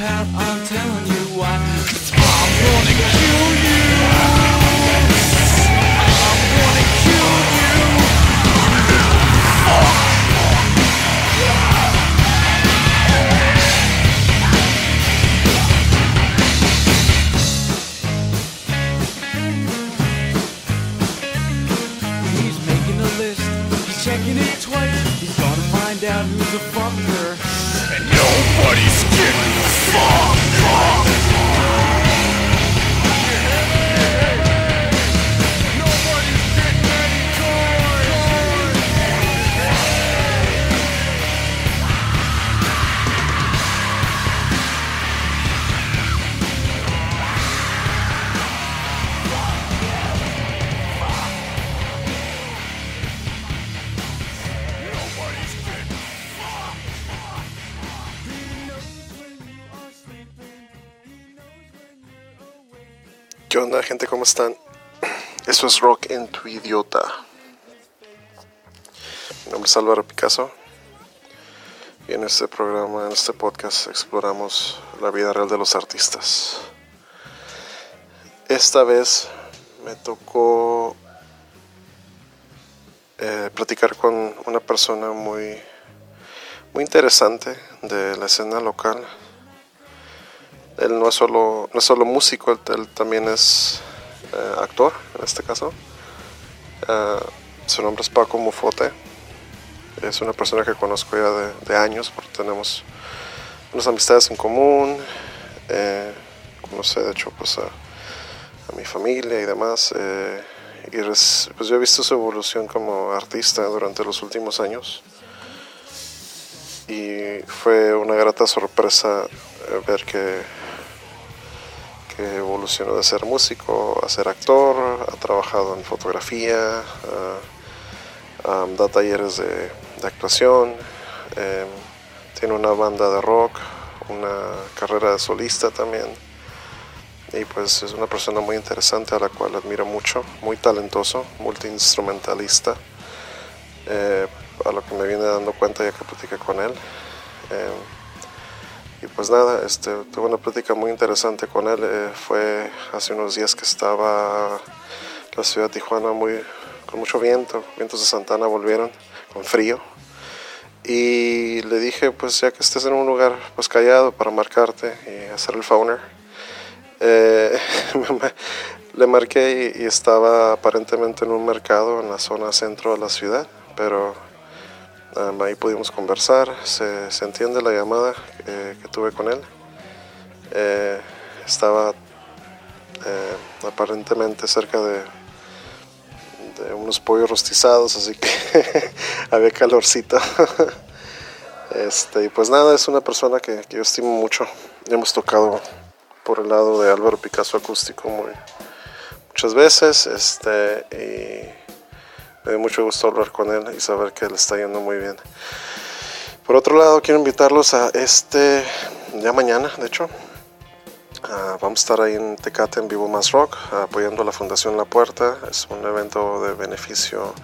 out on están? Esto es Rock en tu idiota. Mi nombre es Álvaro Picasso. Y en este programa, en este podcast, exploramos la vida real de los artistas. Esta vez me tocó eh, platicar con una persona muy, muy interesante de la escena local él no es solo, no es solo músico, él, él también es eh, actor, en este caso. Eh, su nombre es Paco Mufote. Es una persona que conozco ya de, de años porque tenemos unas amistades en común. Eh, conoce, de hecho, pues a, a mi familia y demás. eh, y res- pues yo he visto su evolución como artista durante los últimos años. Y fue una grata sorpresa eh, ver que que evolucionó de ser músico a ser actor, ha trabajado en fotografía, um, da talleres de, actuación, eh, tiene una banda de rock, una carrera de solista también. Y pues es una persona muy interesante a la cual admiro mucho, muy talentoso, multiinstrumentalista, eh, a lo que me viene dando cuenta ya que platiqué con él. Eh, y pues nada, este, tuve una plática muy interesante con él. eh, fue hace unos días que estaba la ciudad de Tijuana muy, con mucho viento. Vientos de Santana volvieron con frío. Y le dije, pues ya que estés en un lugar pues callado para marcarte y hacer el phoner. eh, le marqué y, y estaba aparentemente en un mercado en la zona centro de la ciudad, pero Ahí pudimos conversar, se, se entiende la llamada que, que tuve con él. Eh, estaba eh, aparentemente cerca de, unos pollos rostizados, así que había calorcito. este, y pues nada, es una persona que, que yo estimo mucho. Hemos tocado por el lado de Álvaro Picasso acústico muchas veces. Este, me dio mucho gusto hablar con él y saber que le está yendo muy bien. Por otro lado, quiero invitarlos a este, ya mañana, de hecho, vamos a estar ahí en Tecate en Vivo Más Rock, apoyando a la Fundación La Puerta. Es un evento de beneficio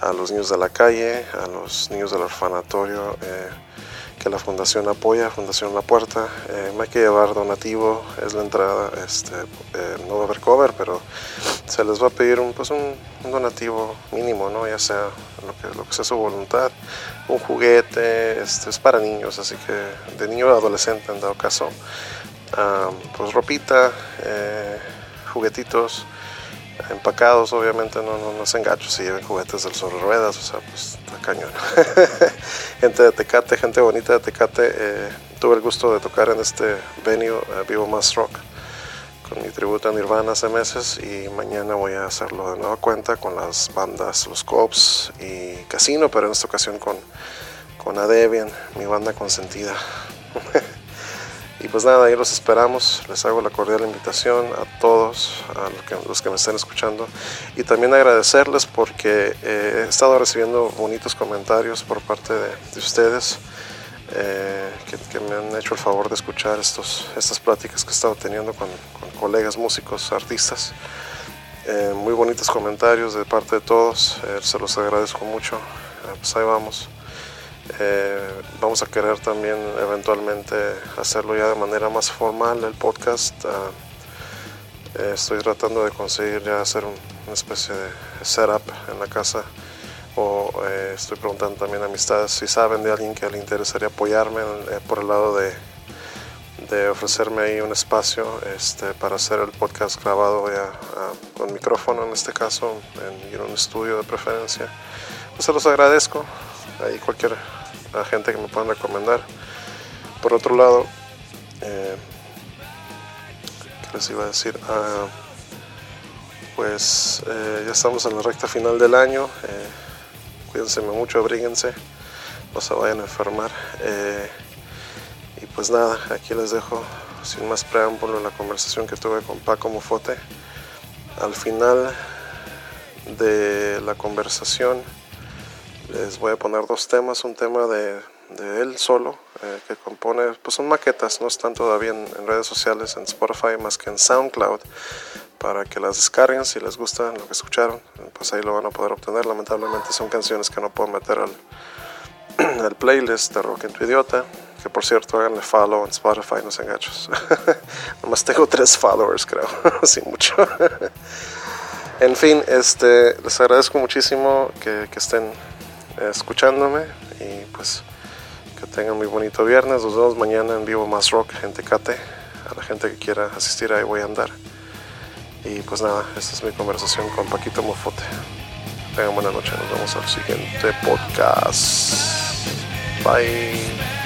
a los niños de la calle, a los niños del orfanatorio eh, que la Fundación apoya, Fundación La Puerta. Eh, hay que llevar donativo, es la entrada, este, eh, no va a haber cover, pero se les va a pedir un, pues un, donativo mínimo, ¿no? ya sea lo que, sea su voluntad, un juguete, este, es para niños, así que de niño a adolescente en dado caso, ah, pues ropita, eh, juguetitos, empacados, obviamente no, no, no se engachos si lleven juguetes del sobre ruedas, o sea, pues está cañón. gente de Tecate, gente bonita de Tecate, eh, tuve el gusto de tocar en este venue, eh, Vivo Más Rock, con mi tributo a Nirvana hace meses y mañana voy a hacerlo de nueva cuenta con las bandas Los Cops y Casino, pero en esta ocasión con, con Adebian, mi banda consentida. Y pues nada, ahí los esperamos. Les hago la cordial invitación a todos, a los que, los que me estén escuchando. Y también agradecerles porque eh, he estado recibiendo bonitos comentarios por parte de, de ustedes eh, que, me han hecho el favor de escuchar estos, estas pláticas que he estado teniendo con, colegas músicos, artistas. Eh, muy bonitos comentarios de parte de todos. se los agradezco mucho. Pues ahí vamos. Eh, vamos a querer también eventualmente hacerlo ya de manera más formal el podcast. Ah, eh, estoy tratando de conseguir ya hacer una especie de setup en la casa o eh, estoy preguntando también a amistades si saben de alguien que le interesaría apoyarme por el lado de, de, ofrecerme ahí un espacio este, para hacer el podcast grabado ya ah, con micrófono en este caso en, un estudio de preferencia. Pues se los agradezco. Ahí cualquier a gente que me puedan recomendar. Por otro lado, eh, ¿qué les iba a decir? Ah, pues eh, ya estamos en la recta final del año. Eh, cuídense mucho, abríguense, no se vayan a enfermar. Y pues nada, aquí les dejo sin más preámbulo la conversación que tuve con Paco Mufote. Al final de la conversación les voy a poner dos temas, un tema de, él solo, eh, que compone, pues son maquetas, no están todavía en, redes sociales, en Spotify, más que en SoundCloud, para que las descarguen si les gusta lo que escucharon, pues ahí lo van a poder obtener. Lamentablemente son canciones que no puedo meter al, al playlist de Rock en tu Idiota, que por cierto háganle follow en Spotify, no sean gachos. Nomás tengo tres followers, creo, así mucho. en fin, este, les agradezco muchísimo que estén escuchándome y pues que tengan muy bonito viernes. Nos vemos mañana en vivo más rock en Tecate. A la gente que quiera asistir ahí voy a andar. Y pues nada, esta es mi conversación con Paquito Mofote. Tengan buena noche, nos vemos al siguiente podcast. Bye.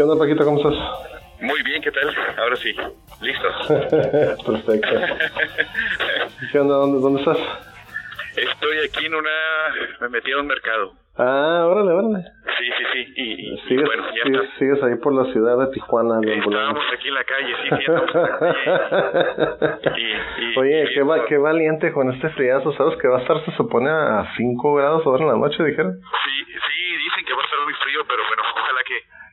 ¿Qué onda, Paquito? ¿Cómo estás? Muy bien, ¿qué tal? Ahora sí, listos. Perfecto. ¿Qué onda? ¿Dónde, ¿Dónde estás? Estoy aquí en una... Me metí a un mercado. Ah, órale, órale. Sí, sí, sí. Y, ¿Sigues, bueno, ya sigues, sigues, ahí por la ciudad de Tijuana. Estábamos aquí en la calle, sí, sí. y, y, Oye, qué, va, qué valiente con este friazo. ¿Sabes que va a estar, se supone, a 5 grados ahora en la noche, dijeron? Sí, sí, dicen que va a estar muy frío, pero bueno,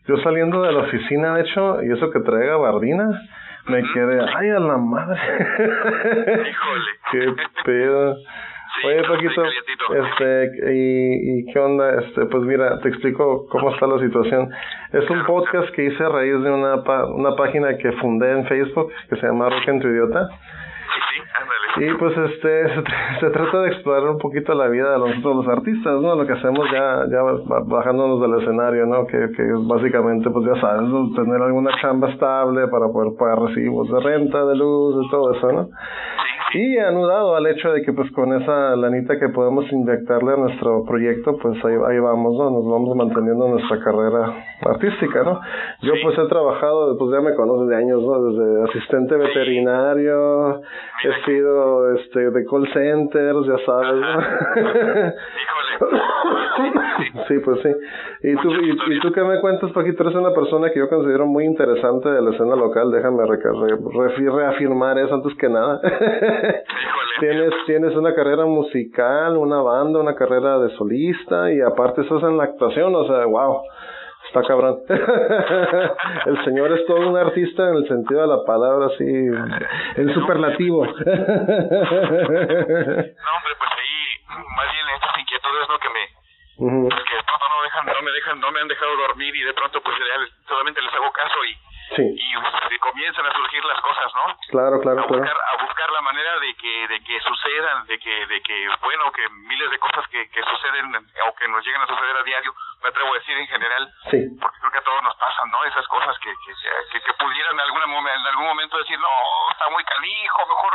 yo saliendo de la oficina, de hecho, y eso que trae gabardina, me quedé, ay, a la madre. Híjole. Qué pedo. Oye, Paquito, este, y, y qué onda, este, pues mira, te explico cómo está la situación. Es un podcast que hice a raíz de una, una página que fundé en Facebook que se llama Rock en tu Idiota. Y pues este se, trata de explorar un poquito la vida de nosotros los artistas, ¿no? Lo que hacemos ya ya bajándonos del escenario, ¿no? Que, que básicamente pues ya sabes, tener alguna chamba estable para poder pagar recibos de renta, de luz, y todo eso, ¿no? Y anudado al hecho de que pues con esa lanita que podemos inyectarle a nuestro proyecto, pues ahí, ahí vamos, ¿no? Nos vamos manteniendo nuestra carrera artística, ¿no? Yo pues he trabajado, pues ya me conoces de años, ¿no? Desde asistente veterinario, he sido este de call centers, ya sabes, ¿no? sí, pues sí. ¿Y tú, y, tú qué me cuentas, Paquito? Eres una persona que yo considero muy interesante de la escena local, déjame reafirmar eso antes que nada. tienes, tienes una carrera musical, una banda, una carrera de solista y aparte estás en la actuación, o sea, wow. Está cabrón. el señor es todo un artista en el sentido de la palabra, así, en superlativo. no, hombre, pues ahí, más bien estas inquietudes, ¿no? Que me, pues que de pronto no, dejan, no me dejan, no me han dejado dormir y de pronto pues solamente les hago caso y Sí. Y comienzan a surgir las cosas, ¿no? Claro, claro, a buscar, claro. A buscar la manera de que, de que sucedan, de que, de que, bueno, que miles de cosas que, que suceden o que nos llegan a suceder a diario, me atrevo a decir en general, sí. porque creo que a todos nos pasan, ¿no? Esas cosas que, que, que, que pudieran en, alguna, en algún momento decir, no, está muy canijo, mejor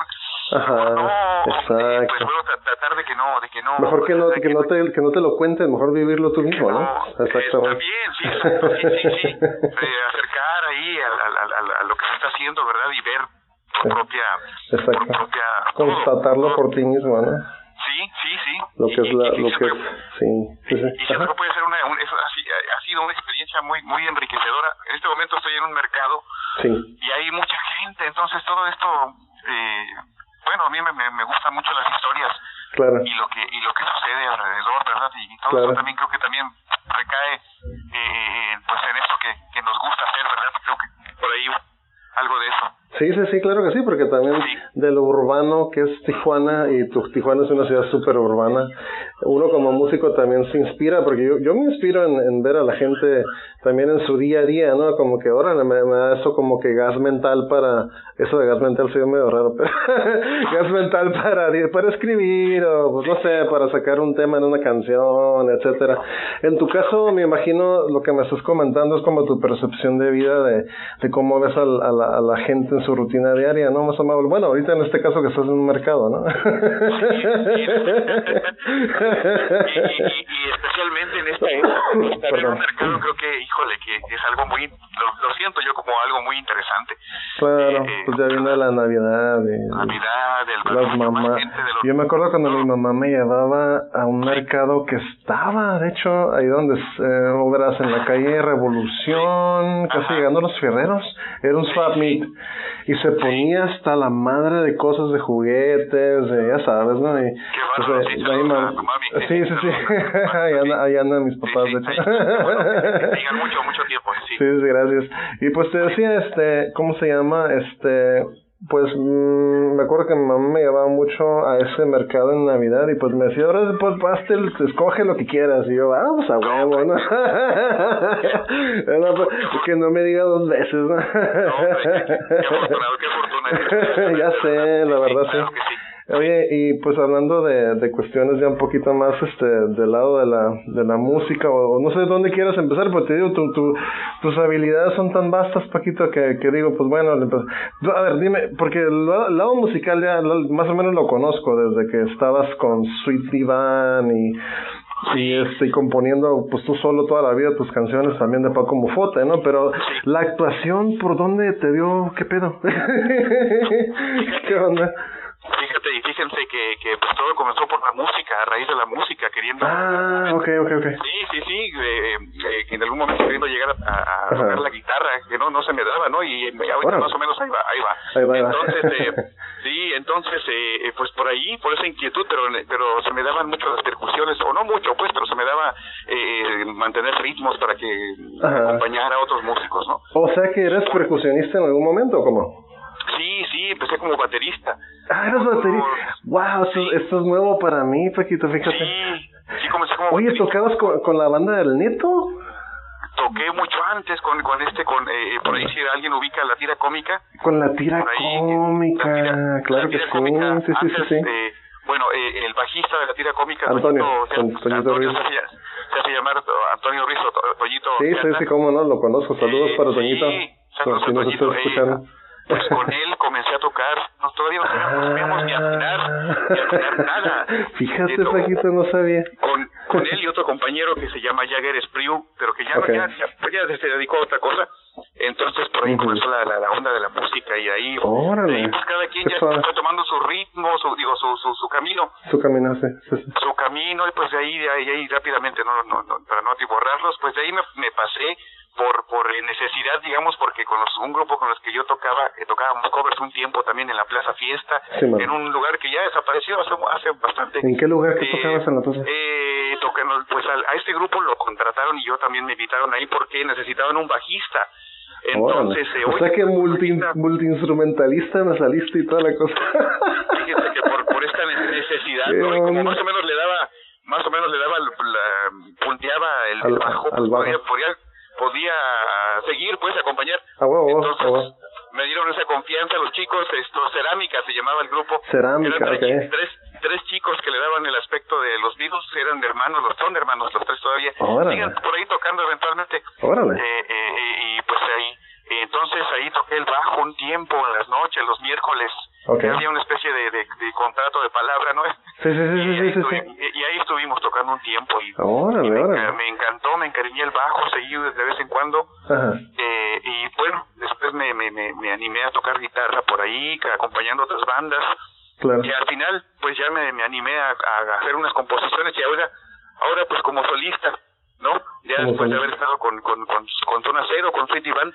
Ajá, no, exacto. Pues bueno, tratar de que no, de que no. Mejor que no, que, no te, que no te lo cuentes, mejor vivirlo tú mismo, ¿no? Exactamente. También, sí, sí, sí, sí. Eh, acercar ahí a, a, a, a, lo que se está haciendo, ¿verdad? Y ver tu propia, Exacto. tu propia constatarlo por ti mismo, ¿no? Sí, sí. Lo que es la, lo que es, sí. Y, siempre puede ser una, un, eso ha, ha sido una experiencia muy, muy enriquecedora. En este momento estoy en un mercado sí. y hay mucha gente, entonces todo esto eh, bueno, a mí me, me, gustan mucho las historias claro. y lo que y lo que sucede alrededor, ¿verdad? Y, todo eso también creo que también recae eh, pues en eso que, que nos gusta hacer, ¿verdad? Creo que por ahí algo de eso. Sí, sí, sí, claro que sí, porque también de lo urbano que es Tijuana, y tu, Tijuana es una ciudad súper urbana, uno como músico también se inspira, porque yo, yo me inspiro en, ver a la gente también en su día a día, ¿no? Como que ahora me, da eso como que gas mental para, eso de gas mental se medio raro, pero gas mental para, para escribir o, pues no sé, para sacar un tema en una canción, etcétera. En tu caso, me imagino lo que me estás comentando es como tu percepción de vida, de, de cómo ves a la gente en su rutina diaria, ¿no? Más amable. Bueno, ahorita en este caso que estás en un mercado, ¿no? y, especialmente en este, un mercado creo que, híjole, que es algo muy, lo, siento yo como algo muy interesante. Claro, eh, pues ya viene la Navidad. Navidad, el, las mamás. Yo me acuerdo cuando mi mamá me llevaba a un mercado que estaba, de hecho, ahí donde eh, obras en la calle Revolución, casi llegando a los Ferreros, era un swap meet y se ponía hasta la madre de cosas de juguetes, de, ya sabes, ¿no? Y, pues, eh, sí, sí, sí, sí. Ahí, anda, ahí andan mis papás, de hecho. mucho, mucho tiempo, sí. Sí, gracias. Y pues te decía, este, ¿cómo se llama? Este, pues mmm, me acuerdo que mi mamá me llevaba mucho a ese mercado en Navidad y pues me decía, ahora pues pastel, escoge lo que quieras. Y yo, vamos a huevo, ¿no? no pues, que no me diga dos veces, ¿no? no qué, afortunado, qué afortunado. ya sé, la verdad, sí. Oye, y pues hablando de, de cuestiones ya un poquito más este del lado de la, de la música, o, no sé dónde quieras empezar, pero te digo, tu, tu, tus habilidades son tan vastas, Paquito, que, que digo, pues bueno, a ver, dime, porque el, lado musical ya más o menos lo conozco desde que estabas con Sweet Divan y y este componiendo pues tú solo toda la vida tus canciones también de Paco Mufote, ¿no? Pero la actuación, ¿por dónde te dio? ¿Qué pedo? ¿Qué onda? Fíjate, y fíjense que, que pues todo comenzó por la música, a raíz de la música, queriendo... Ah, ok, ok, ok. Sí, sí, sí, eh, eh, en algún momento queriendo llegar a, a tocar la guitarra, que no no se me daba, ¿no? Y ahorita más o menos ahí va, ahí va. Ahí va, entonces, eh, sí, entonces, eh, pues por ahí, por esa inquietud, pero pero se me daban mucho las percusiones, o no mucho, pues, pero se me daba eh, mantener ritmos para que acompañara a otros músicos, ¿no? O sea que eres percusionista en algún momento, ¿o cómo? Sí, sí, empecé como baterista. Ah, eres baterista. Wow, esto, es nuevo para mí, Paquito, fíjate. Sí, sí, comencé como Oye, ¿tocabas con, con la banda del Neto? toqué mucho antes con, con este, con eh, por ahí si alguien ubica la tira cómica. Con la tira cómica, claro que sí, sí, sí, sí, eh, bueno, eh, el bajista de la tira cómica, Antonio, Antonio, se, hace, se hace llamar Antonio Rizzo, Toñito. Sí, sí, sí, cómo no, lo conozco. Saludos para Toñito. Sí, saludos nos estás escuchando pues con él comencé a tocar, no, todavía no sabíamos ni afinar, ni afinar nada. Fíjate, Paquito, no sabía. Con, con él y otro compañero que se llama Jagger Spriu, pero que ya, ya, ya, se dedicó a otra cosa. Entonces por ahí comenzó la, la, onda de la música y ahí, Órale. pues cada quien ya fue tomando su ritmo, su, digo, su, su, su camino. Su camino, sí, sí, Su camino y pues de ahí, de ahí, de ahí rápidamente, no, no, no, para no atiborrarlos, pues de ahí me, me pasé por por necesidad digamos porque con los, un grupo con los que yo tocaba que tocábamos covers un tiempo también en la Plaza Fiesta en un lugar que ya desapareció hace, hace bastante ¿en qué lugar que eh, tocabas en la plaza? Eh, pues a, este grupo lo contrataron y yo también me invitaron ahí porque necesitaban un bajista entonces eh, o sea que multi, multi saliste y toda la cosa fíjense que por, por esta necesidad ¿no? y como más o menos le daba más o menos le daba la, punteaba el, bajo, al bajo. Podía, podía seguir, pues, acompañar. Ah, Entonces, me dieron esa confianza los chicos, esto, Cerámica se llamaba el grupo. Cerámica, tres, tres, tres, chicos que le daban el aspecto de los virus, eran hermanos, los son hermanos, los tres todavía. Siguen por ahí tocando eventualmente. Órale. Eh, eh, eh, y pues ahí, entonces ahí toqué el bajo un tiempo, en las noches, los miércoles. Okay. Había una especie de, de, contrato de palabra, ¿no? Sí, sí, sí, y, sí, ahí sí, y, ahí estuvimos tocando un tiempo y, órale, me, órale. me, encantó, me encariñé el bajo, seguí de vez en cuando. Ajá. Eh, y bueno, después me, me, me, me, animé a tocar guitarra por ahí, acompañando otras bandas. Claro. Y al final, pues ya me, me animé a, a hacer unas composiciones y ahora, ahora pues como solista, ¿no? Ya después de haber estado con, con, con, con Zona Cero, con Band,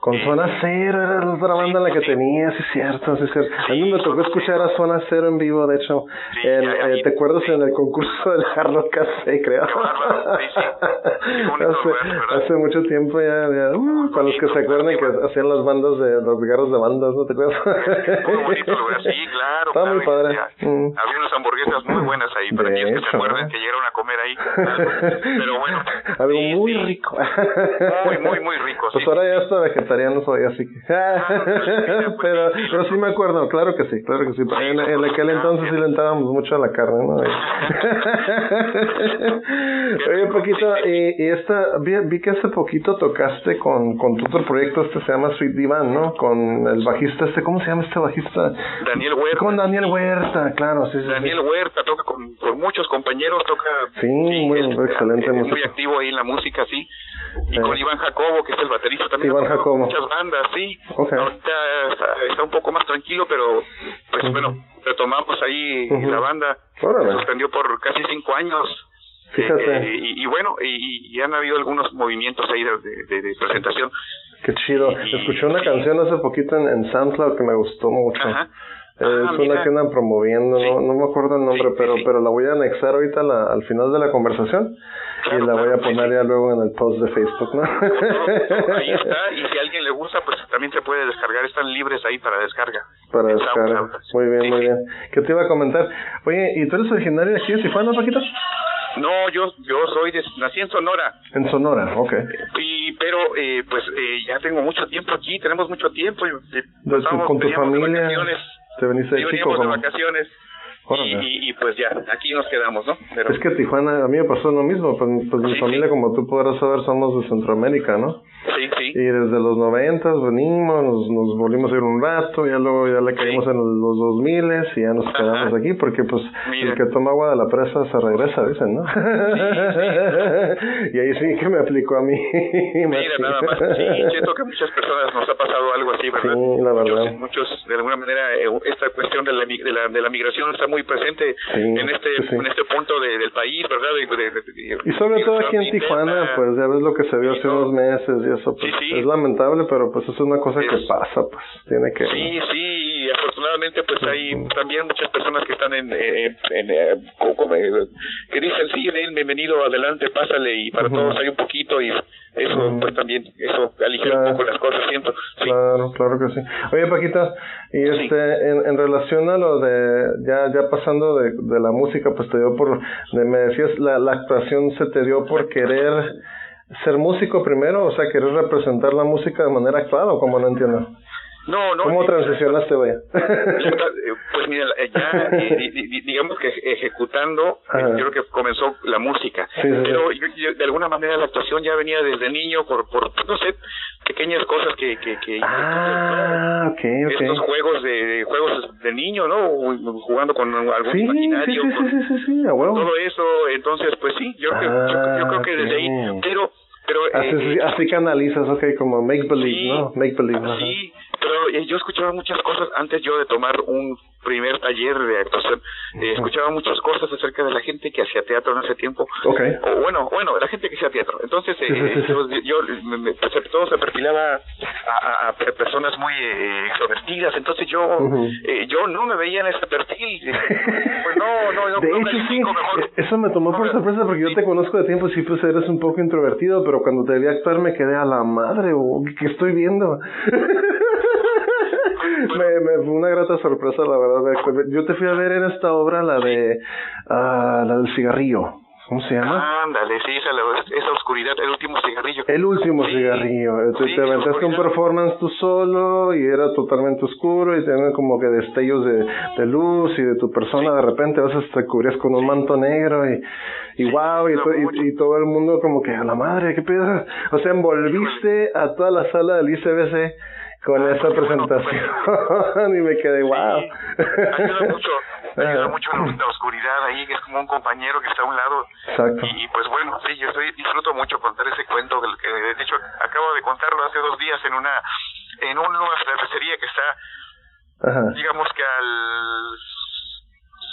Con Eh, Zona Cero era la otra banda la que sí. tenía, sí es cierto, sí es cierto. a mí me tocó escuchar a Zona Cero en vivo, de hecho. Sí, ya, eh, ¿Te sí. acuerdas en el concurso del Harlow Café, creo? Sí, sí. Hace, hace mucho tiempo ya, ya uh, para los que se acuerdan que hacían las bandas de los guerros de bandas, ¿no te acuerdas? Muy bonito lugar, sí, claro. Estaba claro, muy padre. Mm. Había unas hamburguesas muy buenas ahí, para aquellos que se acuerdan que llegaron a comer ahí. algo. Pero bueno. Algo sí, muy sí. rico. Muy, muy, muy rico, Pues sí. ahora ya está vegetariano soy, así que... pues, pero, sí, sí. pero sí me acuerdo, claro que sí, claro que sí. En, en aquel entonces sí le entrábamos mucho a la carne, ¿no? Oye, Paquito, y, y esta, vi, vi que hace poquito tocaste con, con tu otro proyecto, este se llama Sweet Divan, ¿no? Con el bajista este, ¿cómo se llama este bajista? Daniel Huerta. Con Daniel Huerta, claro, sí, sí. sí. Daniel Huerta toca con, con muchos compañeros, toca Sí, muy- él, excelente eh, muy activo ahí en la música, sí. Y con Iván Jacobo, que es el baterista también. Iván Jacobo. Muchas bandas, sí. Ahorita está, está un poco más tranquilo, pero pues bueno, retomamos ahí la banda. Órale. Se suspendió por casi cinco años. Fíjate. Eh, y, y bueno, y, y han habido algunos movimientos ahí de, de- de presentación. Qué chido. Y- Escuché una sí. canción hace poquito en, en SoundCloud que me gustó mucho. Ajá. Eh, Ah, es mira. una que andan promoviendo, no, Sí. no me acuerdo el nombre, Sí, pero sí, pero la voy a anexar ahorita la- al final de la conversación Claro, y la voy claro, a sí, poner sí. ya luego en el post de Facebook, ¿no? Ahí está, y si a alguien le gusta, pues también se puede descargar, están libres ahí para descarga. Para. SoundCloud. Muy bien, Sí, muy bien. ¿Qué te iba a comentar? Oye, ¿y tú eres originario de aquí de Tijuana, Paquito? No, yo yo soy de, nací en Sonora, En Sonora, ok. y pero eh, pues eh, ya tengo mucho tiempo aquí, tenemos mucho tiempo. y, eh, pasamos- con tu familia, te veniste de chico de vacaciones. Y, y, y, pues ya, aquí nos quedamos, ¿no? Pero, Es que Tijuana, a mí me pasó lo mismo, pues, pues mi Sí, familia, sí. como tú podrás saber, somos de Centroamérica, ¿no? sí, sí. Y desde los noventas venimos, nos, nos volvimos a ir un rato, ya luego ya le caímos en los dos miles y ya nos Ajá. quedamos aquí porque pues Mira. el que toma agua de la presa se regresa, dicen, ¿no? y ahí sí que me aplicó a mí. Mira, nada más. Sí, siento que a muchas personas nos ha pasado algo así, ¿verdad? Sí, la verdad. Muchos, muchos, de alguna manera, eh, esta cuestión de la, de la, de la migración está muy presente Sí, en este sí, en este punto de- del país, ¿verdad? De- de- de- Y sobre todo aquí en Tijuana, pues ya ves lo que se vio hace no. unos meses y eso, pues es lamentable, pero pues es una cosa que pasa, pues tiene que... Sí, sí, y afortunadamente pues hay también muchas personas que están en, eh, en eh, co- como, eh, que dicen, sí, ven, bienvenido, adelante, pásale, y para todos hay un poquito, y eso pues también, eso aligera Claro. un poco las cosas, siento. Sí. Claro, claro que sí. Oye, Paquita, y Sí. este, en, en relación a lo de, ya, ya pasando de, de la música, pues te dio por, de, me decías, la, la actuación se te dio por querer ser músico primero, o sea, querer representar la música de manera actuada, o como no entiendo. No, no. ¿Cómo transicionaste, vaya? Pues mira, eh, ya di- di- digamos que ejecutando, eh, Ajá. yo creo que comenzó la música. Sí, sí, sí. Pero yo- yo, de alguna manera la actuación ya venía desde niño por, por no sé, pequeñas cosas que... que, que ah, ok, Estos ok. juegos de, de juegos de niño, ¿no? Jugando con algún Sí, imaginario. sí, sí, sí, sí, sí. Todo eso, entonces, pues sí, yo, creo, yo, yo creo que desde ahí... Ah. Pero... pero Así, eh, así canalizas, ok, como make believe, Sí, ¿no? Make believe. ajá. Sí, pero eh, yo escuchaba muchas cosas antes yo de tomar un primer taller de actuación. eh, escuchaba muchas cosas acerca de la gente que hacía teatro en ese tiempo. Ok. O bueno, bueno, la gente que hacía teatro. Entonces, eh, Sí, sí, sí, sí. yo, yo me- me- pues, todo se perfilaba a, a- a personas muy eh, extrovertidas. Entonces yo eh, yo no me veía en ese perfil. Pues no, no, no. De no hecho, sí, mejor. eso me tomó por sorpresa porque yo te conozco de tiempo, sí, pues eres un poco introvertido, pero cuando te vi actuar me quedé a la madre, ¿qué estoy viendo? me, me fue una grata sorpresa, la verdad. Yo te fui a ver en esta obra, la de, ah, la del cigarrillo. ¿Cómo se llama? Ándale, sí, esa, esa oscuridad, el último cigarrillo. El último Sí. cigarrillo. Te, Sí, te aventaste un performance tú solo y era totalmente oscuro y tenían como que destellos de, de luz y de tu persona de repente a veces te cubrías con un manto negro y, y wow, y, no, to- y- mucho. y todo el mundo como que a la madre, ¿qué pedo? O sea, envolviste a toda la sala del ICBC con Ah, esa bueno, presentación y me quedé wow. Sí, ayuda mucho, ayuda mucho la oscuridad ahí, que es como un compañero que está a un lado. Exacto. Y, y, pues bueno, sí, yo estoy, disfruto mucho contar ese cuento, que de hecho acabo de contarlo hace dos días en una en una cervecería que está, Ajá. digamos que al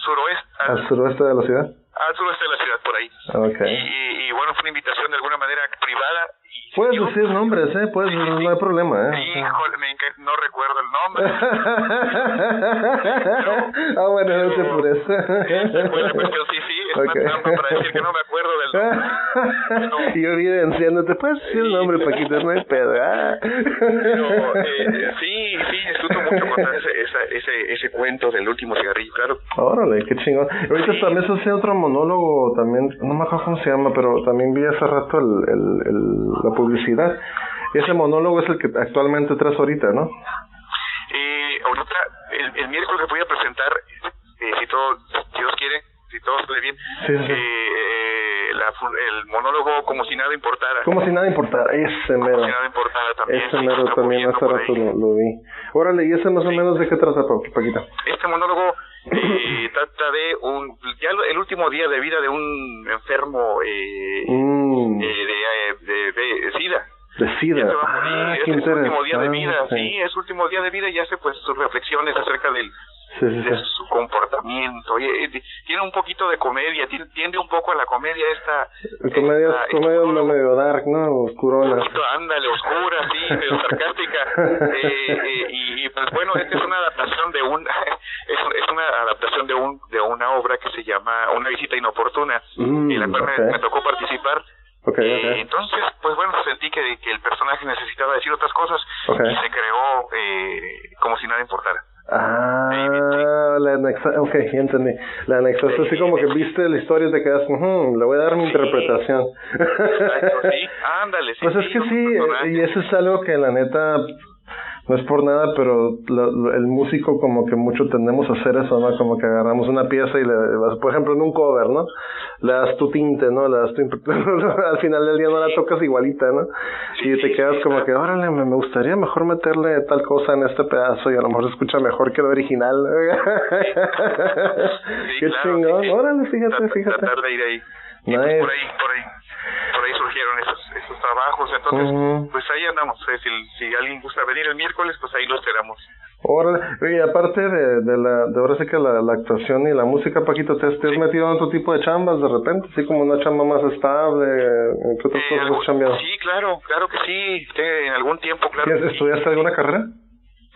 suroeste, al, Al suroeste de la ciudad. al suroeste de la ciudad, por ahí. Okay. Y, y, y, bueno, fue una invitación de alguna manera privada Puedes decir nombres, ¿eh? Puedes, no hay problema, ¿eh? Híjole, me no recuerdo el nombre. ah, bueno, no te apures. Pues la cuestión sí, sí, para decir que no me acuerdo del nombre. y yo evidenciándote, puedes decir el nombre, Paquito, no hay pedo. Ah. Pero, eh, sí, sí, disfruto mucho contar ese, ese, ese cuento del último cigarrillo, claro. Órale, qué chingón. Ahorita Sí. también se hace otro monólogo, también, no me acuerdo cómo se llama, pero también vi hace rato el, el, el- la publicidad. Ese monólogo es el que actualmente traes ahorita, ¿no? Eh, ahorita, el, el miércoles voy a presentar, eh, si todo, Dios quiere, si todo sale bien, Sí, sí, sí. eh, la el monólogo como si nada importara. Como si nada importara, ese mero. Como si nada importara también. Ese sí, mero también hace rato lo, lo vi. Órale, ¿y ese más o menos de qué trata, Pa- Paquita? Este monólogo eh, trata de un, ya el último día de vida de un enfermo eh, Mm, eh, de, eh, de, de SIDA. de SIDA. se va a morir, Ah, es su último día de vida, interesante. sí, es su último día de vida y hace pues sus reflexiones acerca del, Sí, sí, de su comportamiento. Y, eh, tiene un poquito de comedia, tiende un poco a la comedia esta... Comedia, esta- comedia medio dark, ¿no? un Oscurona. poquito, ándale, oscura, sí, medio sarcástica. Eh, eh, y, y, pues bueno, esta es una adaptación de un... es, es una adaptación de un de una obra que se llama Una visita inoportuna, Mm, en la cual me- tocó participar. Eh, entonces, pues bueno, sentí que, que el personaje necesitaba decir otras cosas y se creó eh, como si nada importara. Ah, la anexa, ok, ya entendí. La anexaste así como que viste la historia y te quedas, "Ujú, le voy a dar mi Sí. interpretación. Exacto, sí, ándale, sí. Pues es que sí, y eso es algo que la neta no es por nada, pero lo- lo- el músico como que mucho tendemos a hacer eso, ¿no? Como que agarramos una pieza y le vas, por ejemplo, en un cover, ¿no? Le das tu tinte, ¿no? Le das tu al final del día no la tocas igualita, ¿no? Y te quedas como que, órale, me, me gustaría mejor meterle tal cosa en este pedazo y a lo mejor se escucha mejor que el original. Sí, Qué claro, chingón, sí, sí. órale, fíjate, fíjate. Tratar de ir ahí. Pues por ahí, por ahí, por ahí surgieron esos, esos trabajos. Entonces, pues ahí andamos. Eh, si, si alguien gusta venir el miércoles, pues ahí lo esperamos. Órale, oye, aparte de, de la, de ahora sí que la, la actuación y la música, Paquito, ¿te, te has metido en otro tipo de chambas de repente? Así como una chamba más estable, ¿en qué otras Eh, cosas has chambeado? sí, claro, claro que sí. en algún tiempo, claro. ¿Tienes- que sí. ¿Estudiaste alguna carrera?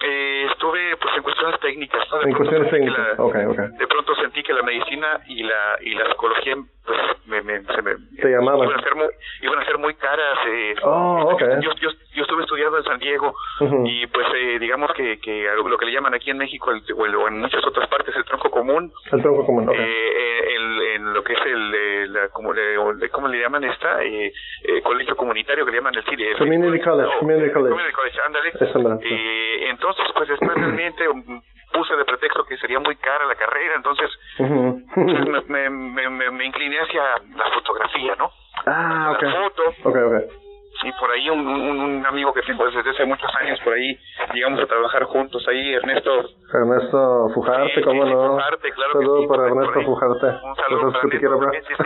Eh, estuve pues en cuestiones técnicas. ¿no? En cuestiones técnicas, la- ok, ok. De pronto sentí que la medicina y la y la psicología pues me, me, se me Te llamaban. iban a ser muy iban a ser muy caras. Eh, Oh, ok. yo, yo, yo estuve estudiando en San Diego Ujú. y pues eh, digamos que, que lo que le llaman aquí en México el, o, en muchas otras partes el tronco común El tronco común, ok. eh, eh, el- en lo que es el, eh, la, como le, ¿cómo le llaman esta? Eh, eh, colegio comunitario que le llaman el CIDE. Community college, community college. Community college, ándale. Entonces, pues después realmente um, puse de pretexto que sería muy cara la carrera, entonces pues, me, me, me, me- me incliné hacia la fotografía, ¿no? ah, ok. La foto, Ok, ok. Y por ahí un, un, un amigo que tengo desde hace muchos años, por ahí llegamos a trabar juntos ahí, Ernesto Ernesto Fujarte, Sí, ¿cómo sí, no? Fujarte, claro que saludo sí, para Ernesto. Fujarte. Un saludo para que te quiero hablar. Ernesto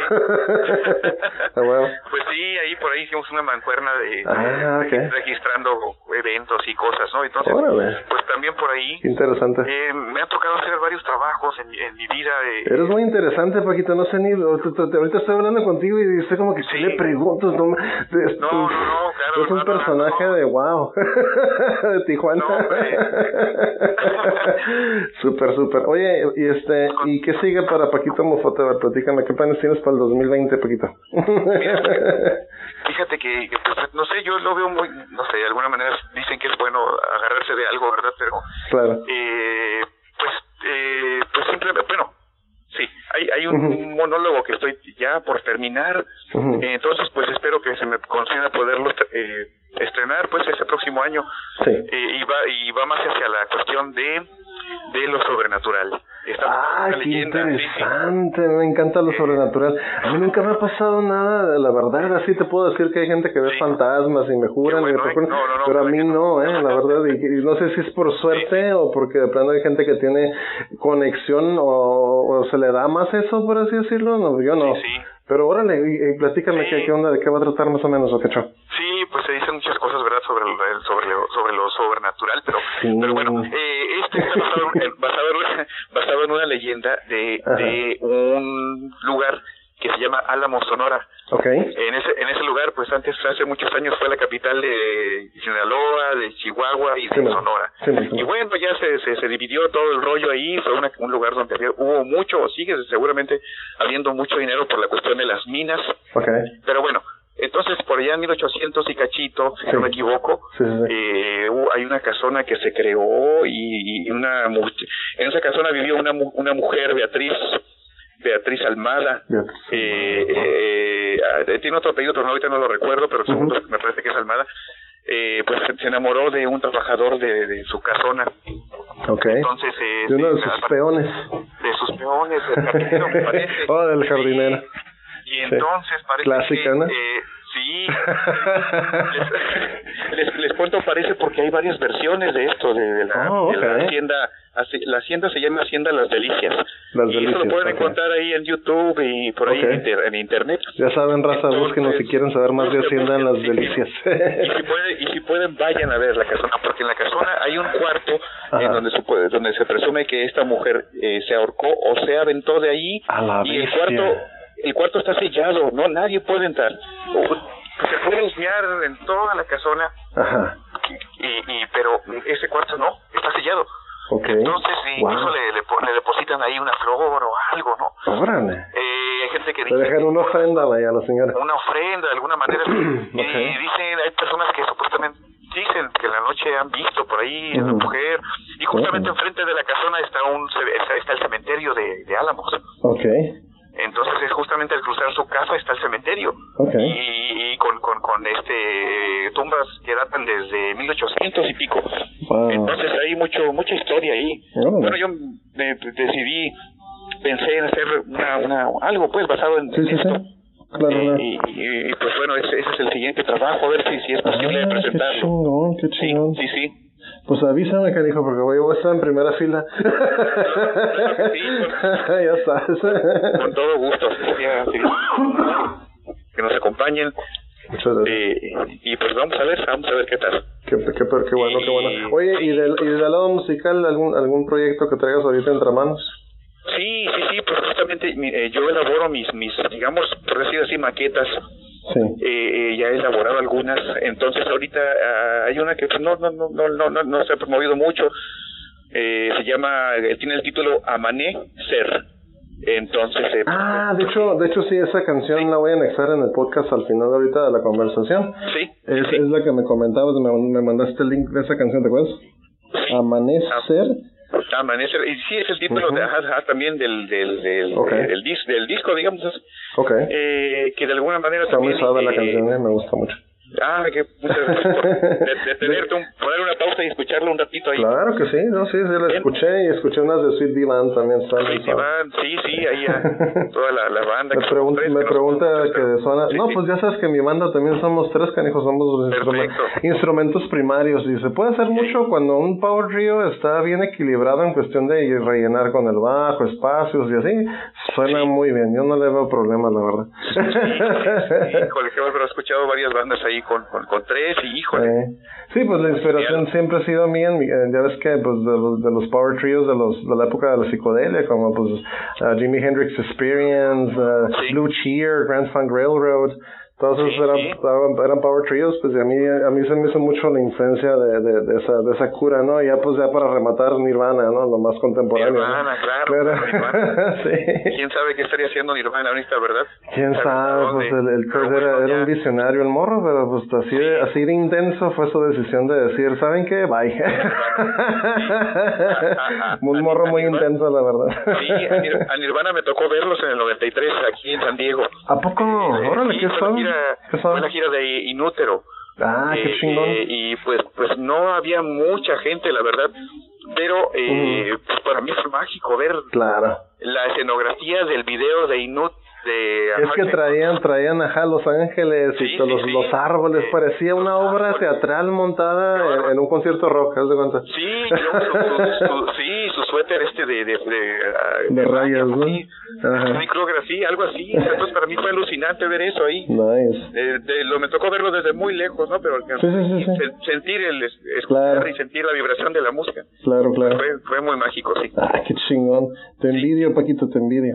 Ah, bueno. Pues sí, ahí por ahí hicimos una mancuerna de, Ah, ok. de- registrando eventos y cosas, ¿no? Entonces, Órale. pues también por ahí interesante. eh, me ha tocado hacer varios trabajos en, mi- en mi vida. eh, Eres muy interesante, Paquito, no sé ni... Ahorita estoy hablando contigo y estoy como que ¿qué Sí. le preguntas? No, No, no, claro, Es un no, personaje no. de wow. de Tijuana. No, súper, súper. Oye, y este, ¿y qué sigue para Paquito ver, platícame, ¿qué planes tienes para el 2020, Paquito? Fíjate que, que, pues, no sé, yo lo veo muy, no sé, de alguna manera dicen que es bueno agarrarse de algo, ¿verdad? Pero, claro. eh, pues, eh, pues simplemente, bueno, sí, hay, hay un monólogo que estoy ya por terminar, eh, entonces pues espero que se me conceda poderlo eh, estrenar pues ese próximo año Sí. eh, y va y va más hacia la cuestión de de lo sobrenatural. Ah, qué leyenda, sí, sí. interesante, me encanta lo sobrenatural. A mí nunca me ha pasado nada, la verdad, así te puedo decir que hay gente que ve Sí. fantasmas y me juran y me ¿eh? procuran, No, no, no, pero a mí no. eh, la verdad, y, y no sé si es por suerte o porque de plano hay gente que tiene conexión o, o se le da más eso, por así decirlo, no, yo no. Sí, sí. Pero órale, y, y platícame Sí. qué, qué onda, de qué va a tratar más o menos, o qué show. Sí, pues se dicen muchas cosas, ¿verdad? Sobre el, sobre lo, sobre lo sobrenatural, pero, Sí. pero bueno, eh, este está basado, basado, en, basado en una leyenda de, Ajá. de un lugar que se llama Álamo, Sonora. Okay. En ese, en ese lugar, pues antes, hace muchos años, fue la capital de Sinaloa, de Chihuahua y de Sí, Sonora. sí, y bueno, ya se, se, se dividió todo el rollo ahí, fue una- un lugar donde había, hubo mucho, o sigue seguramente habiendo mucho dinero por la cuestión de las minas, Okay. pero bueno, entonces por allá en 1800 y cachito, si Sí. no me equivoco, Sí, sí, eh, hay una casona que se creó y, y una en esa casona vivió una una mujer Beatriz Beatriz Almada Beatriz eh, eh, eh, tiene otro apellido pero ahorita no lo recuerdo pero segundo me parece que es Almada eh, pues se- enamoró de un trabajador de, de su casona Okay. entonces eh, De uno de sus peones. de sus peones del jardinero me parece Oh, del jardinero. y entonces parece Clásica, que ¿no? eh, sí les, les, les cuento parece porque hay varias versiones de esto de, de la, Oh, de la hacienda haci- la hacienda se llama hacienda las delicias Las y eso Delicias, lo pueden ok. encontrar ahí en YouTube y por ahí Ok. en, inter- en internet Ya saben, raza, Entonces, búsquenos si quieren saber más de Hacienda en las delicias. y si pueden y si pueden vayan a ver la casona porque en la casona hay un cuarto Ajá. en donde se puede, donde se presume que esta mujer eh, se ahorcó o se aventó de ahí A la y el bestia. cuarto el cuarto está sellado no nadie puede entrar O- se puede husmear en toda la casona Ajá. y, y pero ese cuarto no está sellado Ok. entonces Wow. incluso le, le, pon- le depositan ahí una flor o algo no Órale. eh, hay gente que Le dice dejan una ofrenda, vaya, a la señora. una ofrenda de alguna manera Ok. y dicen hay personas que supuestamente dicen que en la noche han visto por ahí a la Ujú. mujer y justamente Ujú. enfrente de la casona está un está, está el cementerio de, de Álamos Ok. Entonces es justamente al cruzar su casa está el cementerio y, y con, con con este tumbas que datan desde 1800 y pico Wow. entonces hay mucho mucha historia ahí bueno yo me decidí pensé en hacer una, una algo pues basado en Sí, sí, esto sí. Claro, claro. y, y- y, pues bueno, ese, ese es el siguiente trabajo, a ver si, si es posible Ah, qué presentarlo. chingón, qué Sí, sí, sí. Pues avísame, canijo, porque voy, a estar en primera fila. sí, ya estás. Con todo gusto. Que nos acompañen. Muchas gracias. eh, y pues vamos a ver, vamos a ver qué tal. Qué, qué, qué bueno, qué bueno. Oye, ¿y del, y del lado musical algún algún proyecto que traigas ahorita entre manos? Sí, sí, sí, pues justamente eh, yo elaboro mis, mis, digamos, por decir así, maquetas. Sí. Eh, eh, ya he elaborado algunas, entonces ahorita ah, hay una que no, no, no, no, no, no, se ha promovido mucho. Eh, se llama, eh, tiene el título Amanecer. Entonces, eh, Ah, de hecho, de hecho sí, esa canción la voy a anexar en el podcast al final ahorita de la conversación. sí, Es, sí, es la que me comentabas, me, me mandaste el link de esa canción, ¿te acuerdas? sí. Amanecer. Amanecer, y sí, es el título Ujú. de, ajá, también del, del, del, Ok. del, dis- del disco, digamos, Ok. eh, que de alguna manera Está muy también... suave la eh, canción, eh, me gusta mucho. Ah, que gracias por de- detenerte, un, poner una pausa y escucharlo un ratito ahí. Claro que sí, no, sí, sí, la escuché y escuché unas de Sweet Divan también. Están muy Sí, sí, ahí ya, toda la, la banda. Me, que pregun- tres, me que pregunta que suena... Sí, no, sí. pues ya sabes que en mi banda también somos tres canijos, somos Perfecto. instrumentos primarios y se puede hacer mucho cuando un power trio está bien equilibrado en cuestión de rellenar con el bajo, espacios y así. Suena muy bien, yo no le veo problema, la verdad. Sí, híjole, qué bárbaro, he escuchado varias bandas ahí con, con, con tres y híjole. Sí, pues la inspiración siempre ha sido mía. eh, ya ves que pues de los, de los power trios de los de la época de la psicodelia, como pues uh, Jimi Hendrix Experience, uh, Sí. Blue Cheer, Grand Funk Railroad, todos esos Sí, eran, sí. eran power trios, pues y a mí a mí se me hizo mucho la influencia de, de, de esa de esa cura, ¿no? Y ya pues ya para rematar Nirvana, ¿no? Lo más contemporáneo. ¿no? Nirvana, claro, Nirvana. sí. ¿Quién sabe qué estaría haciendo Nirvana ahorita, verdad? Quién sabe, pues el, el Pero era, bueno, era un visionario el morro, pero pues así de, así de intenso fue su decisión de decir, ¿saben qué? Bye. un morro muy intenso, la verdad. Sí, a Nir- a Nirvana me tocó verlos en el 93 aquí en San Diego. ¿A poco? Órale, ¿qué son? La gira, ¿Qué de Inútero. Ah, qué Eh, chingón. eh, y pues pues no había mucha gente, la verdad. Pero eh, pues para mí fue mágico ver Claro. la escenografía del video de Inut. De Es que traían, traían ajá Los Ángeles y Sí, sí, los, sí. los árboles, Eh, parecía una obra árboles. teatral montada en, en un concierto rock, ¿haz de cuenta? Sí, y su, su- su- sí, su suéter este de... De, de, ah, De rayas, ¿no? Sí. Sí, así, algo así. Entonces para mí fue alucinante ver eso ahí. Nice. Eh, de- lo me tocó verlo desde muy lejos, ¿no? Pero Sí, sí, sí, sí. sen- sentir el es- escuchar Claro. y sentir la vibración de la música Claro, claro. fue, fue muy muy mágico, sí. Ah, qué chingón. Te envidio, Paquito, te envidio.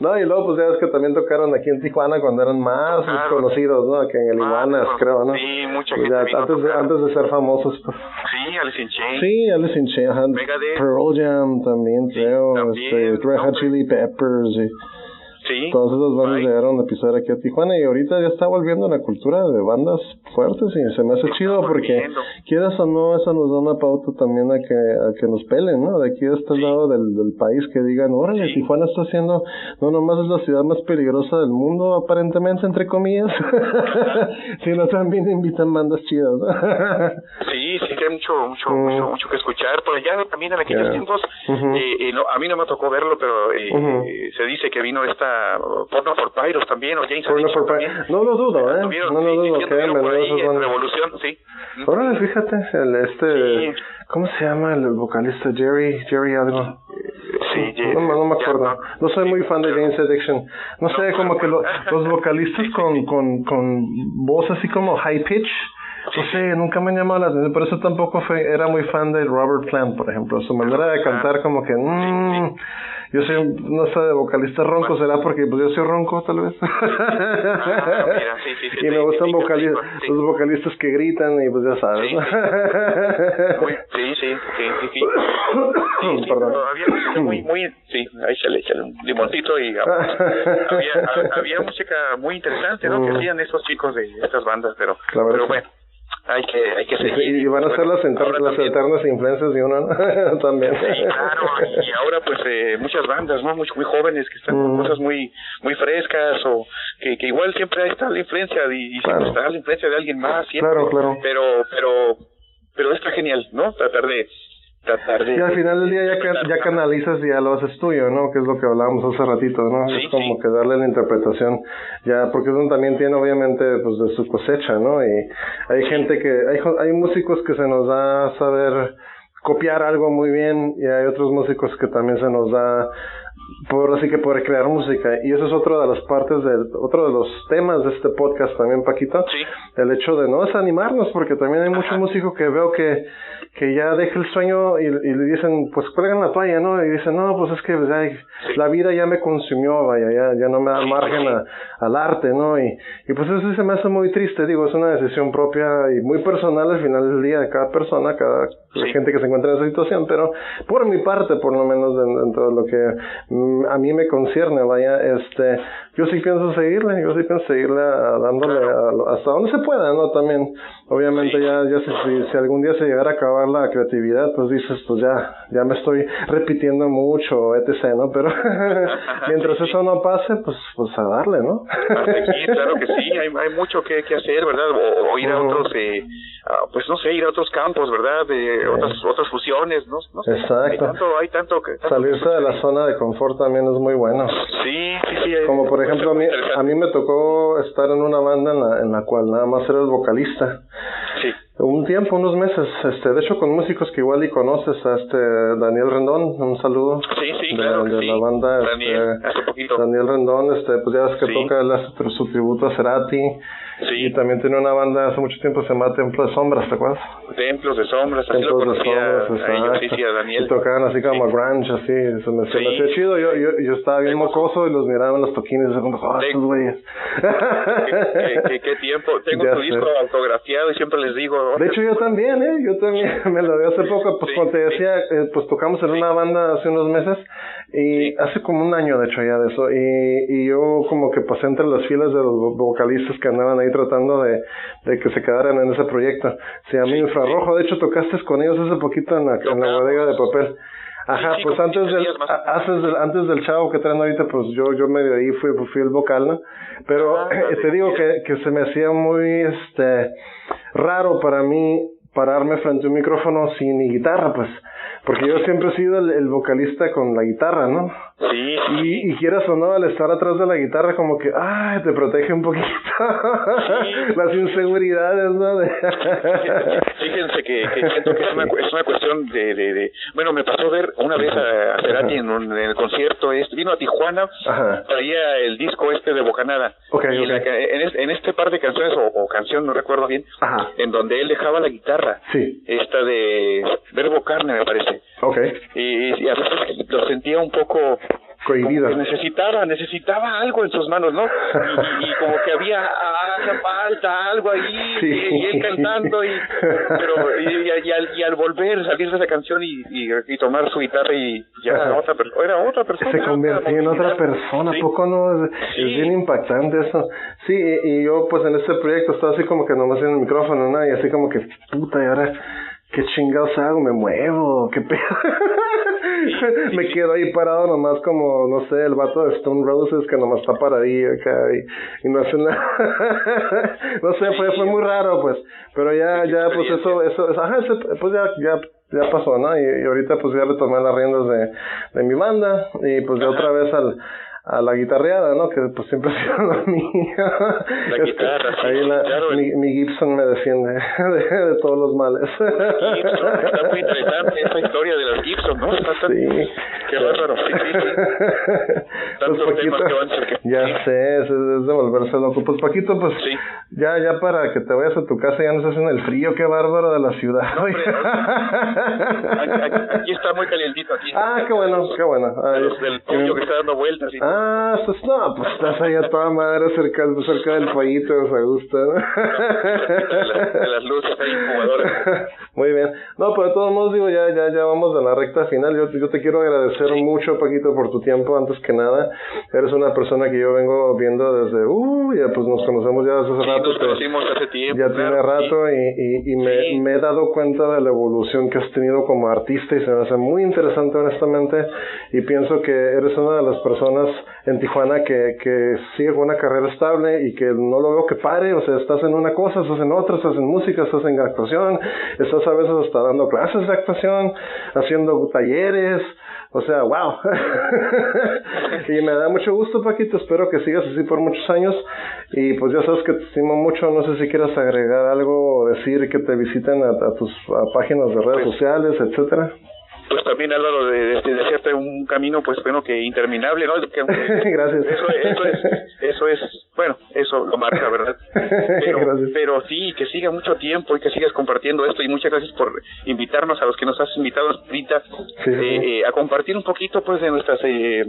No, y luego pues ya ves que también tocaron aquí en Tijuana cuando eran más conocidos, ¿no? Que en el Iguanas, creo, ¿no? Sí, mucha Pues gente ya, antes, de, antes de ser famosos, pues. Sí, Alice in Chains. Sí, Alice in Chains. Pearl Jam también, Sí, creo. también, este, Red Hot. Chili Peppers y Sí. todas esas bandas Ay. llegaron a pisar aquí a Tijuana y ahorita ya está volviendo la cultura de bandas fuertes y se me hace Lo chido porque quieras o no, eso nos da una pauta también a que, a que nos pelen, ¿no? De aquí a este Sí. lado del, del país que digan, órale, Sí. Tijuana está haciendo, no nomás es la ciudad más peligrosa del mundo, aparentemente, entre comillas, sino también invitan bandas chidas. Sí, sí, que hay mucho, mucho, Mm. mucho, mucho que escuchar. Por allá también en aquellos tiempos, eh, eh, no, a mí no me tocó verlo, pero eh, eh, se dice que vino esta Porno for Pyros también, o James Porno for. No lo dudo, ¿eh? Tuvieron, No lo dudo, que tuvieron por ahí en. Revolución, sí. Órale, fíjate, el este, Sí. ¿cómo se llama el vocalista? Jerry, Jerry algo. Sí, No, me- no me ya, acuerdo. no. No soy muy fan de James Addiction. No sé, No. como que lo- los vocalistas con, con, con voz así como high pitch. No sé, nunca me han llamado la atención. Por eso tampoco fue, era muy fan de Robert Plant, por ejemplo. Su manera de cantar como que... mm, yo soy, no sé, de vocalista ronco. ¿Será porque pues, yo soy ronco, tal vez? Ah, mira, sí, sí, sí, y me gustan vocalistas, los vocalistas que gritan y pues ya sabes. Sí. sí, sí, sí, Perdón. había muy, muy, sí, ahí échale, échale un limoncito y había, ha- había música muy interesante, ¿no? Que Mm. hacían esos chicos de estas bandas, pero, pero bueno, hay que, hay que seguir. y van a ser Bueno, las, ahora las eternas influencias de uno ¿no? también. Sí, claro, y ahora pues eh, muchas bandas, ¿no? Muy, muy jóvenes que están con Mm. cosas muy muy frescas o que, que igual siempre está la influencia de, y siempre está la influencia de alguien más, siempre. Claro, claro. Pero, pero, pero está genial, ¿no? Tratar de, tratar de... Y al final del día ya, ca- ya canalizas y ya lo haces tuyo, ¿no? Que es lo que hablábamos hace ratito, ¿no? Sí, es como sí. que darle la interpretación, ya, porque eso también tiene obviamente pues de su cosecha, ¿no? Y hay gente que, hay, hay músicos que se nos da saber copiar algo muy bien y hay otros músicos que también se nos da por así que por crear música. Y eso es otro de las partes del otro de los temas de este podcast también Paquito. Sí. el hecho de no desanimarnos porque también hay mucho Ajá. músico que veo que que ya deja el sueño y, y le dicen pues cuelgan la toalla no y dicen no pues es que pues, ay, la vida ya me consumió vaya ya ya no me da Sí, margen a- al arte no y y pues eso se me hace muy triste digo es una decisión propia y muy personal al final del día de cada persona cada gente que se encuentra en esa situación pero por mi parte por lo menos de- dentro de lo que mm, a mí me concierne vaya este yo sí pienso seguirle yo sí pienso seguirle a- dándole a hasta donde se pueda no también obviamente Sí. ya ya si, si, si algún día se llegara a acabar la creatividad pues dices pues ya ya me estoy repitiendo mucho etc no pero mientras Sí, eso no pase pues pues a darle no a claro que sí, hay, hay mucho que, que hacer, ¿verdad? O, o ir a otros, eh, ah, pues no sé, ir a otros campos, ¿verdad? De otras, otras fusiones, ¿no? no sé, Exacto. Hay tanto, hay tanto que... tanto salirse que de la zona de confort también es muy bueno Sí, sí, sí. Como por ejemplo, a mí, a mí me tocó estar en una banda en la, en la cual nada más era el vocalista. Sí, Un tiempo, unos meses, este, de hecho con músicos que igual y conoces, a este Daniel Rendón, un saludo. sí, sí, de, claro que de sí. la banda, Daniel, este, hace poquito. Daniel Rendón, este, pues ya ves que Sí. toca tr- su tributo a Cerati. Sí, Y también tiene una banda hace mucho tiempo, se llama Templo de Sombras, ¿te acuerdas? Templos de Sombras, así lo Templos de conocía Sombras, a ellos, sí, sí, a Daniel. Y tocaban así como Sí. grunge, así, se me, se me Sí. hacía chido. Yo, yo, yo estaba bien Sí. mocoso y los miraba en los toquines y como, ah, estos güeyes. ¿Qué, qué, qué- tiempo? Tengo Ya tu sé. disco autografiado y siempre les digo... De hecho, yo también, ¿eh? Yo también me lo vi hace poco. Pues como te decía, eh, pues tocamos en una banda hace unos meses y hace como un año, de hecho, ya de eso. Y, y yo como que pasé entre las filas de los vo- vocalistas que andaban ahí tratando de, de que se quedaran en ese proyecto. Se llama Sí, Infrarrojo. De hecho, tocaste con ellos hace poquito en la, en la bodega de papel. Ajá, Sí, pues antes 15 del, antes del, antes del chavo que traen ahorita, pues yo, yo medio ahí fui, fui el vocal, ¿no? Pero Ah, eh, te digo que, que se me hacía muy, este, raro para mí pararme frente a un micrófono sin mi guitarra, pues, porque yo siempre he sido el, el vocalista con la guitarra, ¿no? Sí, Y, y quieras o no, al estar atrás de la guitarra, como que, ay, te protege un poquito. Las inseguridades, ¿no? De- que, que siento que es una, es una cuestión de, de, de, Bueno, me pasó ver una vez a, Cerati en, un, en el concierto, este, vino a Tijuana, Ajá. traía el disco este de Bocanada. Ok, y ok. la en, es- en este par de canciones, o, o canción, no recuerdo bien, Ajá. en donde él dejaba la guitarra, Sí. esta de Verbo Carne, me parece. Y a veces lo sentía un poco Cohibida. como que necesitaba, necesitaba algo en sus manos, ¿no? Y, y como que había hacía falta algo ahí, Sí. y, él cantando, y, pero y, y- y al, y al volver, salir de esa canción y, y, tomar su guitarra y ya Ajá. otra, era otra persona. se convirtió en otra persona, Sí. poco no? Es, Sí. es bien impactante eso. Sí, y, y yo pues en este proyecto estaba así como que nomás en el micrófono, ¿no? Y así como que, puta, y ahora, ¿qué chingados hago? ¿Me muevo? ¿Qué pedo? Me quedo ahí parado nomás como, no sé, el vato de Stone Roses que nomás está paradillo acá y, y no hace nada. no sé, fue, fue muy raro pues, pero ya, ya pues eso, eso, ajá, ese- pues ya, ya ya pasó, ¿no? Y, y ahorita pues ya retomé las riendas de, de mi banda y pues ya otra vez al a la guitarreada, ¿no? Que pues siempre ha sido. La Es que guitarra, sí, ahí la- claro. mi, mi Gibson me defiende de, de todos los males. Gibson, está muy interesante esa historia de los Gibson, ¿no? Está tan- Sí. Qué bárbaro, sí, sí, sí. Pues Tantos Paquito, temas que van ya sé, es, es de volverse loco. Pues Paquito, pues Sí. Ya, ya para que te vayas a tu casa ya no estás en el frío, qué bárbaro de la ciudad. hombre, Aquí, aquí está muy calientito aquí. ah, qué bueno, qué bueno. Ay, Los del pollo que está dando vueltas y Ah, pues no, pues estás ahí a toda madre cerca, cerca del pollito de Augusta, ¿no? de las, de las luces ahí. Muy bien. No, pero de todos modos digo, ya, ya, ya vamos a la recta final. Yo, yo te quiero agradecer mucho, Paquito, por tu tiempo, antes que nada. Eres una persona que yo vengo viendo desde, uh, ya pues nos conocemos ya desde hace Sí, rato. nos conocimos hace tiempo. ya claro, tiene rato y, y, y me, me he dado cuenta de la evolución que has tenido como artista y se me hace muy interesante honestamente y pienso que eres una de las personas en Tijuana que, que sigue con una carrera estable y que no lo veo que pare, o sea, estás en una cosa, estás en otra, estás en música, estás en actuación, estás a veces hasta dando clases de actuación, haciendo talleres, o sea, wow. y me da mucho gusto, Paquito. Espero que sigas así por muchos años. Y pues ya sabes que te estimo mucho. No sé si quieras agregar algo o decir que te visiten a, a tus a páginas de redes Pues- sociales, etcétera. Pues también Álvaro de, de, de hacerte un camino pues bueno que interminable, ¿no? Que- Gracias. Eso, eso es, eso es, bueno, eso lo marca, ¿verdad? Pero, Gracias. pero sí, que siga mucho tiempo y que sigas compartiendo esto y muchas gracias por invitarnos a los que nos has invitado ahorita Sí, eh, eh, a compartir un poquito pues de nuestras eh,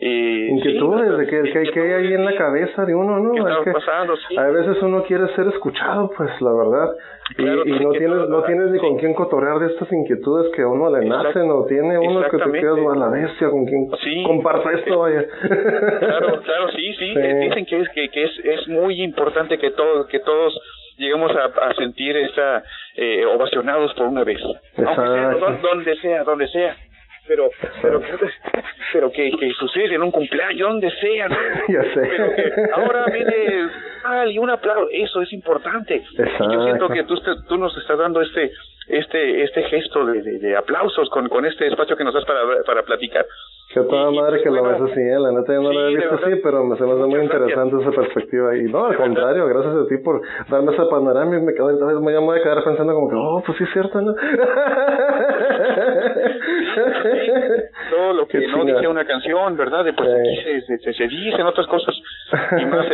eh, Inquietudes sí, de que, que, que hay ahí en la cabeza de uno, ¿no? A veces uno quiere ser escuchado, pues la verdad. Y, Claro, y no tienes no tienes ni con quién cotorrear de estas inquietudes que a uno le nacen o tiene uno que te quedas a la bestia con quien Sí. comparta esto, vaya. Claro, claro, sí, sí. Sí. Dicen que es que, que es, es muy importante que todos que todos lleguemos a, a sentir esta eh, ovacionados por una vez, aunque sea donde sea, donde sea. Pero, pero, pero que, que sucede en un cumpleaños, donde sea, ¿no? Ya sé. Pero que ahora viene y un aplauso, eso es importante. Yo siento que tú, tú nos estás dando este este este gesto de, de, de aplausos con, con este espacio que nos das para, para platicar. Que toda madre pues, que lo ves así, ¿eh? la neta yo no lo he visto así, pero me se me hace muy interesante esa perspectiva. Y no, al contrario, gracias a ti por darme esa panorama y me quedo, entonces me voy a quedar pensando como que, oh, pues sí es cierto, ¿no? todo lo que Qué no dice una canción, ¿verdad? De, Sí. aquí se, dicen otras cosas y más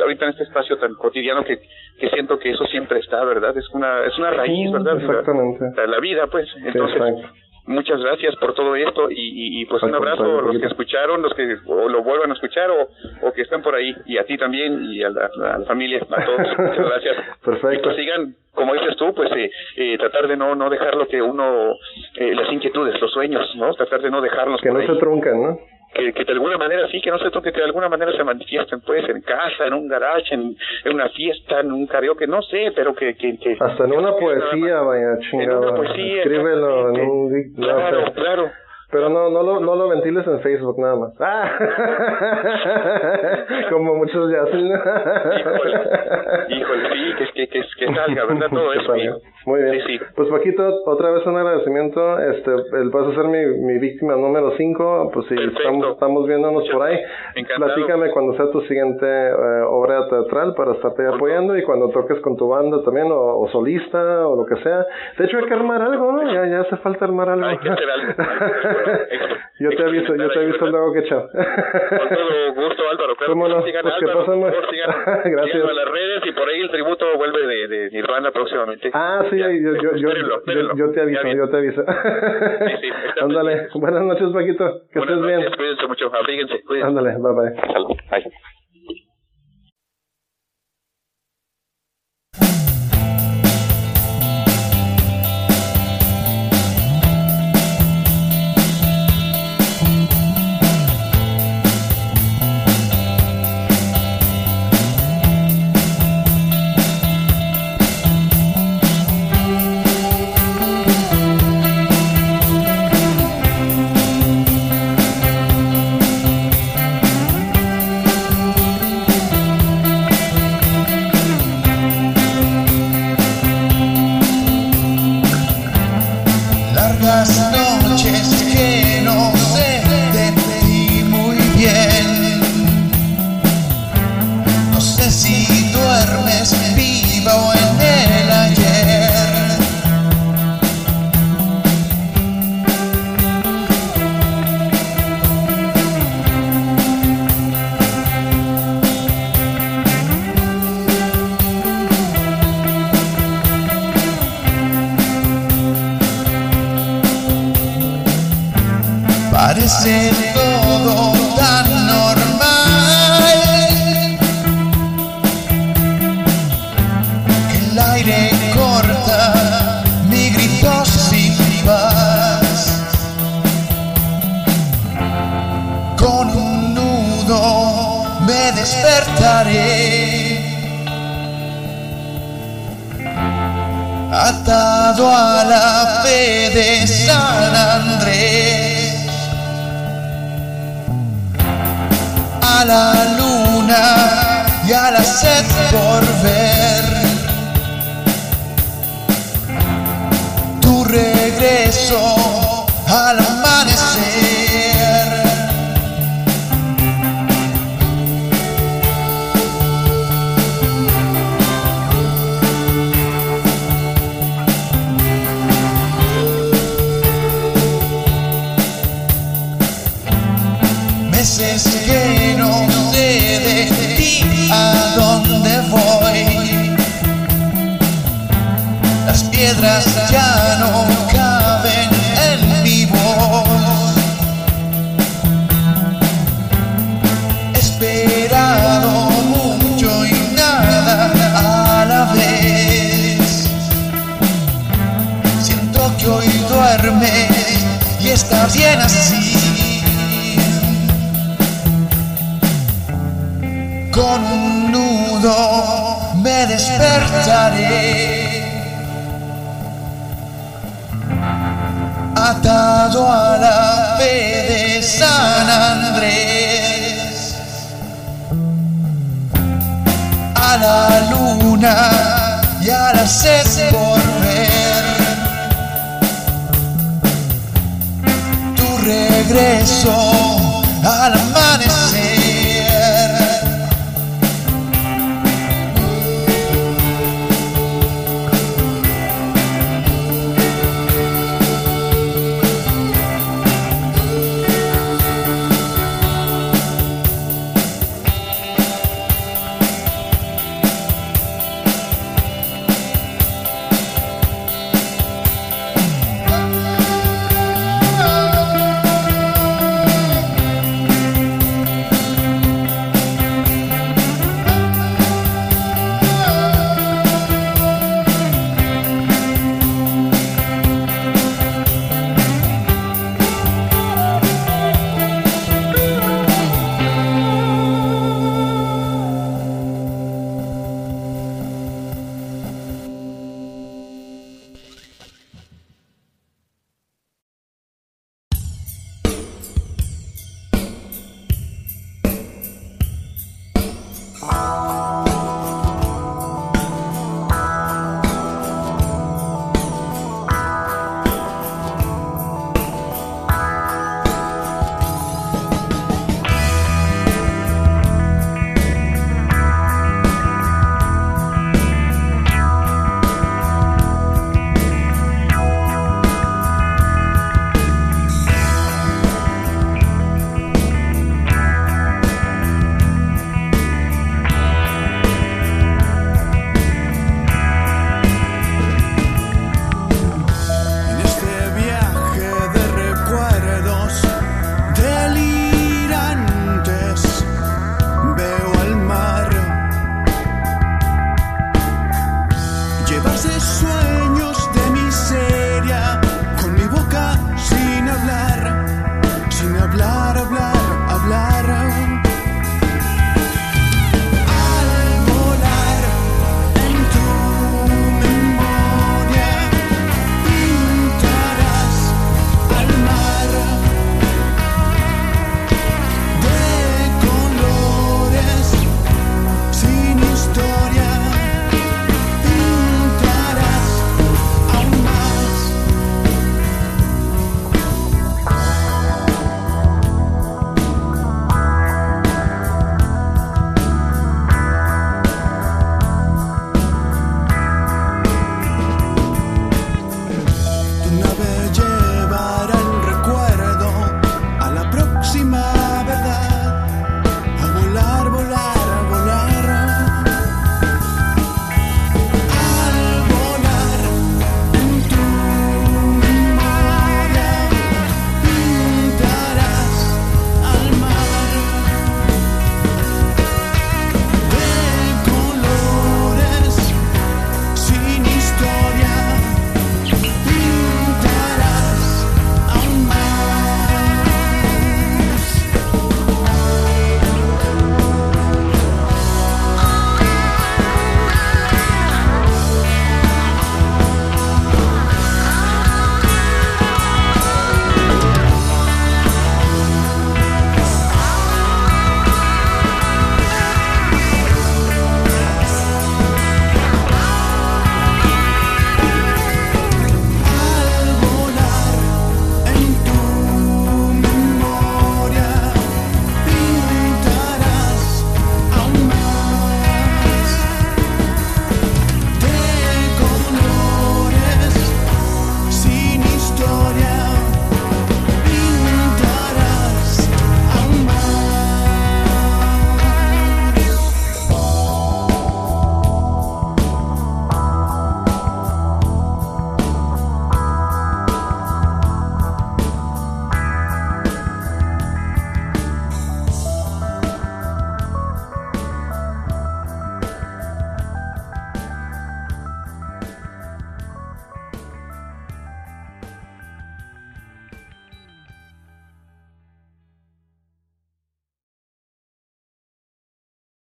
ahorita en este espacio tan cotidiano que, que siento que eso siempre está, ¿verdad? Es una es una raíz, ¿verdad? exactamente. La, vida, pues. Entonces, exacto. Muchas gracias por todo esto y, y, y, pues Al un abrazo a los que escucharon, los que o lo vuelvan a escuchar o, o que están por ahí y a ti también y a la, a la familia, a todos. Muchas gracias. Perfecto. Y pues sigan, como dices tú, pues eh, eh, tratar de no no dejar lo que uno, eh, las inquietudes, los sueños, ¿no? Tratar de no dejarlos Que por no ahí. se truncan, ¿no? Que, que de alguna manera sí, que no se toque, que de alguna manera se manifiesten, pues, en casa, en un garage, en, en una fiesta, en un karaoke, no sé, pero que... que, que Hasta en una poesía, vaya, En chingada. una poesía, Escríbelo en un... Claro, claro. Pero no, no lo, no lo ventiles en Facebook nada más. Ah. Como muchos ya hacen. Híjole, híjole, sí, que, que, que, que salga, ¿verdad? Todo eso. Muy bien. Sí, sí. Pues Paquito, otra vez un agradecimiento. Este, el vas a ser mi, mi víctima número 5. Pues si Perfecto. estamos, estamos viéndonos por ahí. Encantado. Platícame cuando sea tu siguiente eh, obra teatral para estarte apoyando y cuando toques con tu banda también o, o solista o lo que sea. De hecho hay que armar algo, ¿no? Ya, ya hace falta armar algo. Hay que hacer algo. Yo te aviso, yo te aviso luego que chao. Con todo gusto, Álvaro. Claro, ¿Cómo no? sigan Pues a que pasen por más. favor, sigan, Gracias. en las redes y por ahí el tributo vuelve de, de Nirvana próximamente. Ah, sí, Ya, yo, yo, yo, espérenlo, yo, yo te aviso, bien. yo te aviso. sí, Ándale, pendiente. buenas noches Paquito, que Buenas estés bien. noches, cuídense mucho, abríguense, cuídense. Ándale, bye bye. Salud. Bye. A la sed por ver está bien así. Con un nudo me despertaré. Atado a la fe de San Andrés. A la luna y a la sed por. Regreso al amanecer.